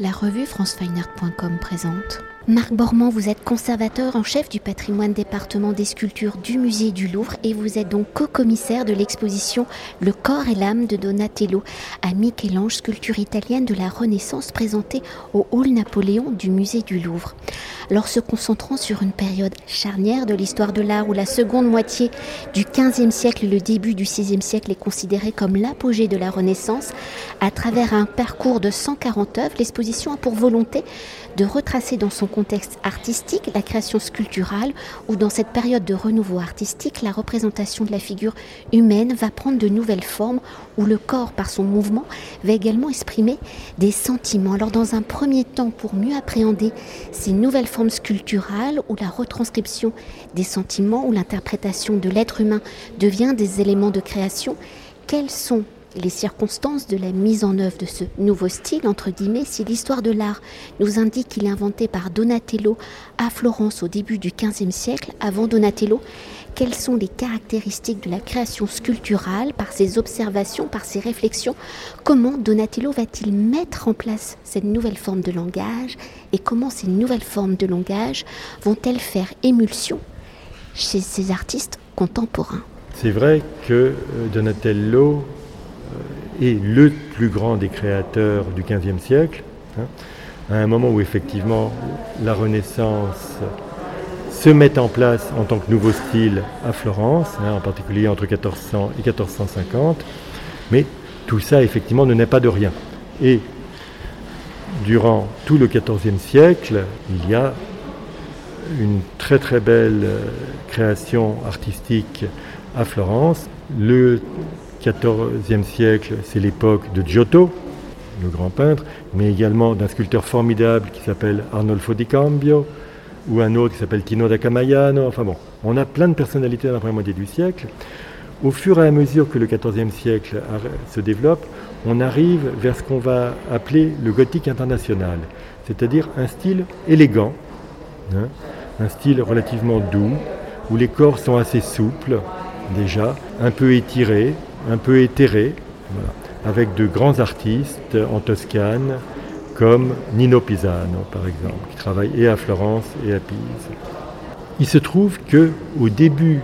La revue francefineart.com présente. Marc Bormand, vous êtes conservateur en chef du patrimoine département des sculptures du musée du Louvre et vous êtes donc co-commissaire de l'exposition Le corps et l'âme de Donatello à Michel-Ange, sculpture italienne de la Renaissance présentée au Hall Napoléon du musée du Louvre. Alors se concentrant sur une période charnière de l'histoire de l'art où la seconde moitié du XVe siècle et le début du VIe siècle est considéré comme l'apogée de la Renaissance, à travers un parcours de 140 œuvres, l'exposition a pour volonté de retracer dans son contexte artistique la création sculpturale ou dans cette période de renouveau artistique, la représentation de la figure humaine va prendre de nouvelles formes où le corps, par son mouvement, va également exprimer des sentiments. Alors dans un premier temps, pour mieux appréhender ces nouvelles formes sculpturales où la retranscription des sentiments, ou l'interprétation de l'être humain devient des éléments de création, quels sont les circonstances de la mise en œuvre de ce nouveau style, entre guillemets, si l'histoire de l'art nous indique qu'il est inventé par Donatello à Florence au début du XVe siècle, avant Donatello, quelles sont les caractéristiques de la création sculpturale par ses observations, par ses réflexions? Comment Donatello va-t-il mettre en place cette nouvelle forme de langage? Et comment ces nouvelles formes de langage vont-elles faire émulsion chez ces artistes contemporains? C'est vrai que euh, Donatello est le plus grand des créateurs du XVe siècle, hein, à un moment où effectivement la Renaissance se met en place en tant que nouveau style à Florence, hein, en particulier entre 1400 et 1450, mais tout ça effectivement ne naît pas de rien. Et durant tout le XIVe siècle, il y a une très très belle euh, création artistique à Florence. Le XIVe siècle, c'est l'époque de Giotto, le grand peintre, mais également d'un sculpteur formidable qui s'appelle Arnolfo di Cambio, ou un autre qui s'appelle Tino da Camagliano. Enfin bon, on a plein de personnalités dans la première moitié du siècle. Au fur et à mesure que le XIVe siècle se développe, on arrive vers ce qu'on va appeler le gothique international, c'est-à-dire un style élégant, hein, un style relativement doux, où les corps sont assez souples déjà, un peu étirés, un peu éthéré, avec de grands artistes en Toscane, comme Nino Pisano, par exemple, qui travaille et à Florence et à Pise. Il se trouve que au début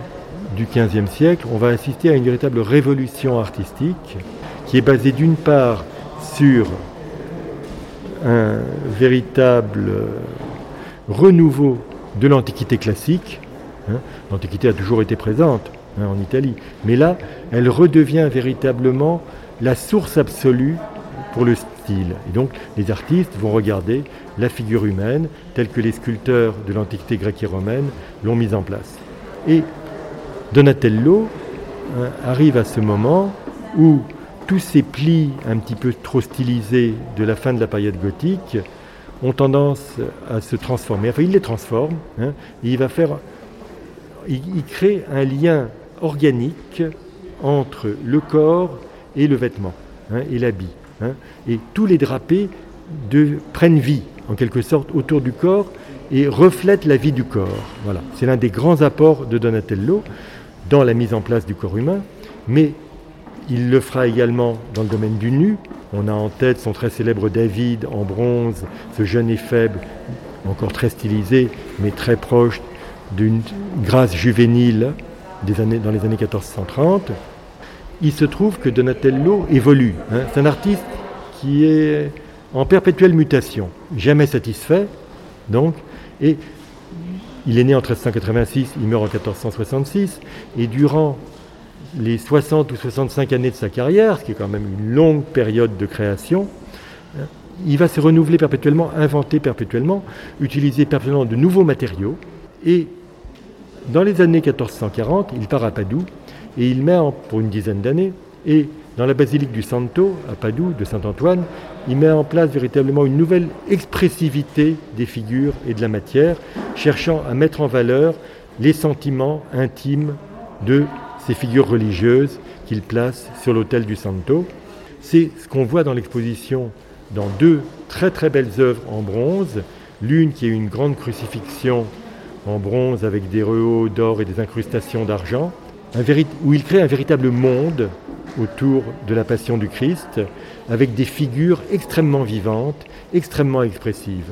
du XVe siècle, on va assister à une véritable révolution artistique qui est basée d'une part sur un véritable renouveau de l'Antiquité classique. Hein. L'Antiquité a toujours été présente, Hein, en Italie. Mais là, elle redevient véritablement la source absolue pour le style. Et donc, les artistes vont regarder la figure humaine telle que les sculpteurs de l'Antiquité grecque et romaine l'ont mise en place. Et Donatello hein, arrive à ce moment où tous ces plis un petit peu trop stylisés de la fin de la période gothique ont tendance à se transformer. Enfin, il les transforme hein, il va faire. il crée un lien organique entre le corps et le vêtement hein, et l'habit. Hein. et tous les drapés prennent vie, en quelque sorte, autour du corps et reflètent la vie du corps. Voilà. C'est l'un des grands apports de Donatello dans la mise en place du corps humain, mais il le fera également dans le domaine du nu. On a en tête son très célèbre David en bronze, ce jeune et faible, encore très stylisé, mais très proche d'une grâce juvénile dans les années 1430, il se trouve que Donatello évolue. Hein. C'est un artiste qui est en perpétuelle mutation, jamais satisfait, donc, et il est né en 1386, il meurt en 1466, et durant les 60 ou 65 années de sa carrière, ce qui est quand même une longue période de création, hein, il va se renouveler perpétuellement, inventer perpétuellement, utiliser perpétuellement de nouveaux matériaux, et dans les années 1440, il part à Padoue et il met pour une dizaine d'années, et dans la basilique du Santo, à Padoue, de Saint-Antoine, il met en place véritablement une nouvelle expressivité des figures et de la matière, cherchant à mettre en valeur les sentiments intimes de ces figures religieuses qu'il place sur l'autel du Santo. C'est ce qu'on voit dans l'exposition dans deux très très belles œuvres en bronze, l'une qui est une grande crucifixion en bronze avec des rehauts d'or et des incrustations d'argent, où il crée un véritable monde autour de la Passion du Christ, avec des figures extrêmement vivantes, extrêmement expressives.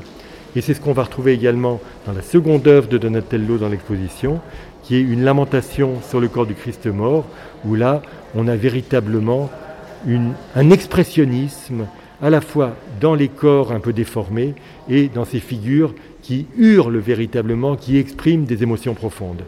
Et c'est ce qu'on va retrouver également dans la seconde œuvre de Donatello dans l'exposition, qui est une lamentation sur le corps du Christ mort, où là, on a véritablement un expressionnisme à la fois dans les corps un peu déformés et dans ces figures qui hurlent véritablement, qui expriment des émotions profondes.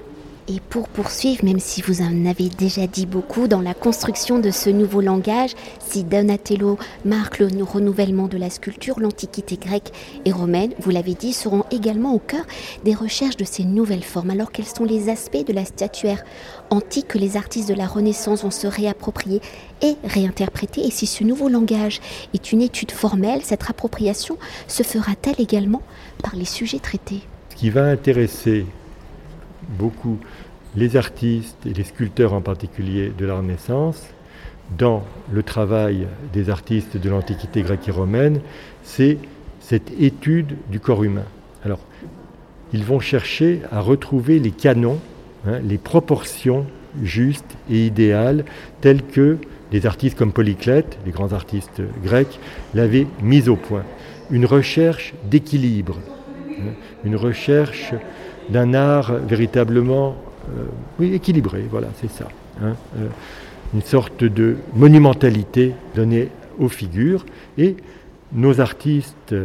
Et pour poursuivre, même si vous en avez déjà dit beaucoup dans la construction de ce nouveau langage, si Donatello marque le renouvellement de la sculpture, l'Antiquité grecque et romaine, vous l'avez dit, seront également au cœur des recherches de ces nouvelles formes. Alors quels sont les aspects de la statuaire antique que les artistes de la Renaissance vont se réapproprier et réinterpréter? Et si ce nouveau langage est une étude formelle, cette appropriation se fera-t-elle également par les sujets traités? Ce qui va intéresser beaucoup les artistes et les sculpteurs en particulier de la Renaissance dans le travail des artistes de l'Antiquité grecque et romaine, c'est cette étude du corps humain. Alors, ils vont chercher à retrouver les canons, hein, les proportions justes et idéales telles que des artistes comme Polyclète, les grands artistes grecs, l'avaient mis au point. Une recherche d'équilibre, hein, une recherche d'un art véritablement euh, équilibré, voilà, c'est ça. Hein, euh, une sorte de monumentalité donnée aux figures. Et nos artistes,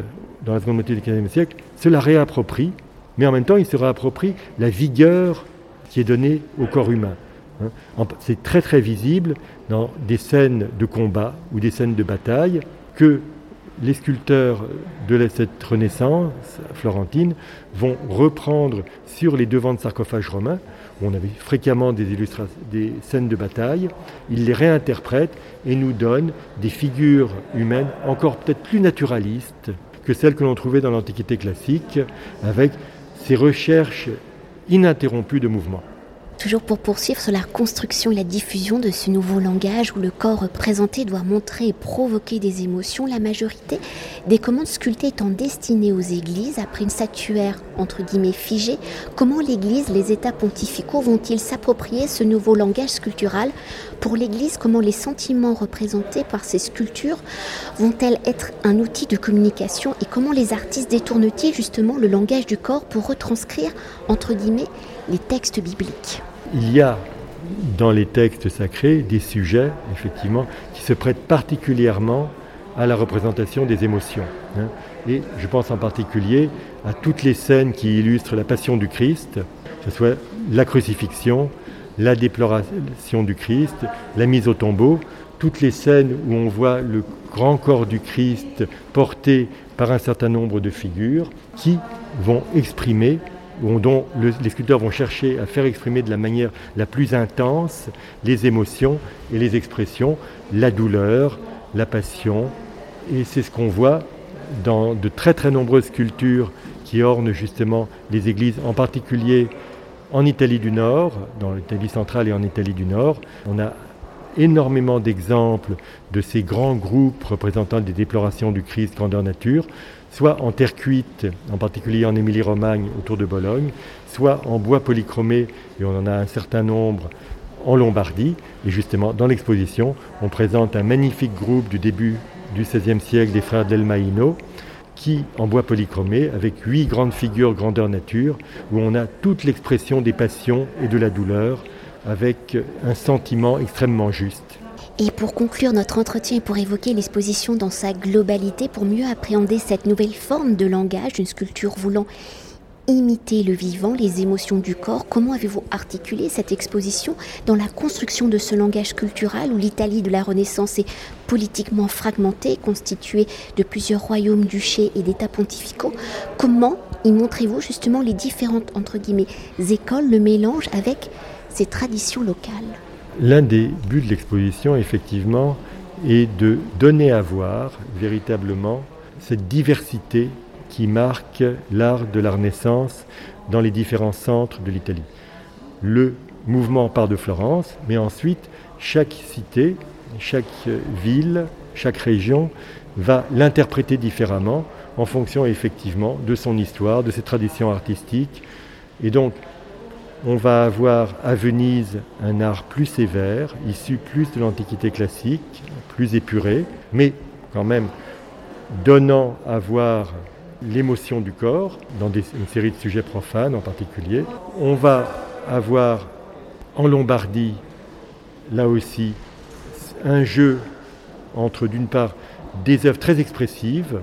dans la seconde moitié du XVe siècle, se la réapproprient, mais en même temps, ils se réapproprient la vigueur qui est donnée au corps humain. Hein. C'est très très visible dans des scènes de combat ou des scènes de bataille que les sculpteurs de cette Renaissance florentine vont reprendre sur les devants de sarcophages romains, où on avait fréquemment des, des scènes de bataille, ils les réinterprètent et nous donnent des figures humaines encore peut-être plus naturalistes que celles que l'on trouvait dans l'Antiquité classique, avec ces recherches ininterrompues de mouvement. Toujours pour poursuivre sur la construction et la diffusion de ce nouveau langage où le corps représenté doit montrer et provoquer des émotions, la majorité des commandes sculptées étant destinées aux églises, après une statuaire entre guillemets figée, comment l'Église, les États pontificaux vont-ils s'approprier ce nouveau langage sculptural Pour l'Église, comment les sentiments représentés par ces sculptures vont-elles être un outil de communication? Et comment les artistes détournent-ils justement le langage du corps pour retranscrire entre guillemets les textes bibliques? Il y a dans les textes sacrés des sujets, effectivement, qui se prêtent particulièrement à la représentation des émotions. Hein. Et je pense en particulier à toutes les scènes qui illustrent la passion du Christ, que ce soit la crucifixion, la déploration du Christ, la mise au tombeau, toutes les scènes où on voit le grand corps du Christ porté par un certain nombre de figures qui vont exprimer dont les sculpteurs vont chercher à faire exprimer de la manière la plus intense les émotions et les expressions, la douleur, la passion. Et c'est ce qu'on voit dans de très très nombreuses sculptures qui ornent justement les églises, en particulier en Italie du Nord, dans l'Italie centrale et en Italie du Nord. On a énormément d'exemples de ces grands groupes représentant des déplorations du Christ grandeur nature soit en terre cuite, en particulier en Émilie-Romagne autour de Bologne, soit en bois polychromé, et on en a un certain nombre en Lombardie. Et justement, dans l'exposition, on présente un magnifique groupe du début du XVIe siècle des frères Del Maino, qui, en bois polychromé, avec huit grandes figures grandeur nature, où on a toute l'expression des passions et de la douleur, avec un sentiment extrêmement juste. Et pour conclure notre entretien et pour évoquer l'exposition dans sa globalité, pour mieux appréhender cette nouvelle forme de langage, une sculpture voulant imiter le vivant, les émotions du corps, comment avez-vous articulé cette exposition dans la construction de ce langage culturel où l'Italie de la Renaissance est politiquement fragmentée, constituée de plusieurs royaumes, duchés et d'États pontificaux? Comment y montrez-vous justement les différentes entre guillemets écoles, le mélange avec ces traditions locales L'un des buts de l'exposition, effectivement, est de donner à voir véritablement cette diversité qui marque l'art de la Renaissance dans les différents centres de l'Italie. Le mouvement part de Florence, mais ensuite chaque cité, chaque ville, chaque région va l'interpréter différemment en fonction effectivement de son histoire, de ses traditions artistiques. Et donc on va avoir à Venise un art plus sévère, issu plus de l'Antiquité classique, plus épuré, mais quand même donnant à voir l'émotion du corps, dans une série de sujets profanes en particulier. On va avoir en Lombardie, là aussi, un jeu entre d'une part des œuvres très expressives,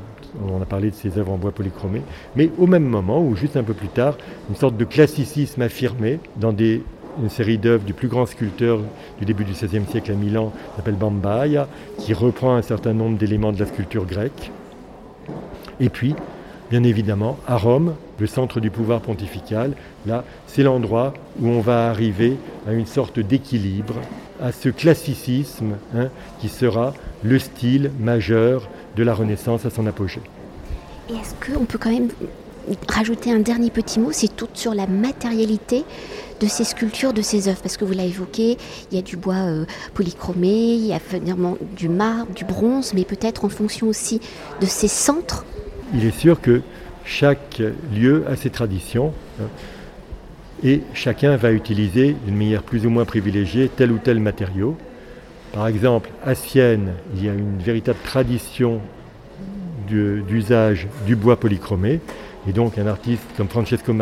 on a parlé de ces œuvres en bois polychromé, mais au même moment, ou juste un peu plus tard, une sorte de classicisme affirmé dans une série d'œuvres du plus grand sculpteur du début du XVIe siècle à Milan, qui s'appelle Bambaia, qui reprend un certain nombre d'éléments de la sculpture grecque. Et puis, bien évidemment, à Rome, le centre du pouvoir pontifical, là, c'est l'endroit où on va arriver à une sorte d'équilibre, à ce classicisme hein, qui sera le style majeur de la Renaissance à son apogée. Et est-ce qu'on peut quand même rajouter un dernier petit mot? C'est tout sur la matérialité de ces sculptures, de ces œuvres, parce que vous l'avez évoqué, il y a du bois euh, polychromé, il y a du marbre, du bronze, mais peut-être en fonction aussi de ces centres. Il est sûr que chaque lieu a ses traditions. Hein, et chacun va utiliser d'une manière plus ou moins privilégiée tel ou tel matériau. Par exemple, à Sienne, il y a une véritable tradition d'usage du bois polychromé. Et donc un artiste comme Francesco,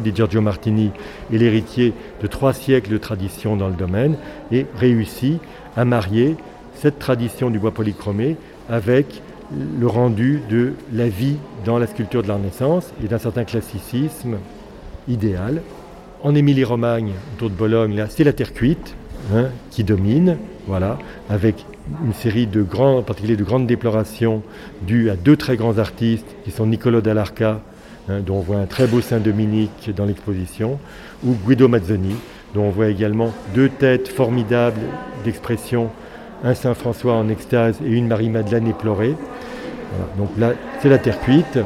di Giorgio Martini est l'héritier de trois siècles de tradition dans le domaine et réussit à marier cette tradition du bois polychromé avec le rendu de la vie dans la sculpture de la Renaissance et d'un certain classicisme idéal. En Émilie-Romagne, autour de Bologne, c'est la terre cuite hein, qui domine, voilà, avec une série de grands, en de grandes déplorations dues à deux très grands artistes qui sont Niccolo Dall'Arca, hein, dont on voit un très beau Saint-Dominique dans l'exposition, ou Guido Mazzoni, dont on voit également deux têtes formidables d'expression, un Saint-François en extase et une Marie-Madeleine éplorée. donc là, c'est la terre cuite.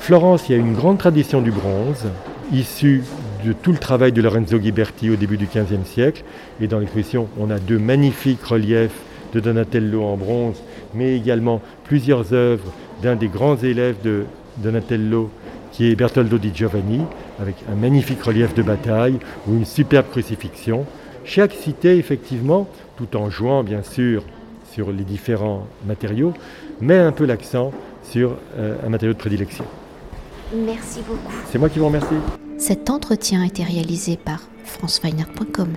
Florence, il y a une grande tradition du bronze, issue de tout le travail de Lorenzo Ghiberti au début du XVe siècle. Et dans l'exposition, on a deux magnifiques reliefs de Donatello en bronze, mais également plusieurs œuvres d'un des grands élèves de Donatello, qui est Bertoldo di Giovanni, avec un magnifique relief de bataille ou une superbe crucifixion. Chaque cité, effectivement, tout en jouant bien sûr sur les différents matériaux, met un peu l'accent sur euh, un matériau de prédilection. Merci beaucoup. C'est moi qui vous remercie. Cet entretien a été réalisé par franceweiner.com.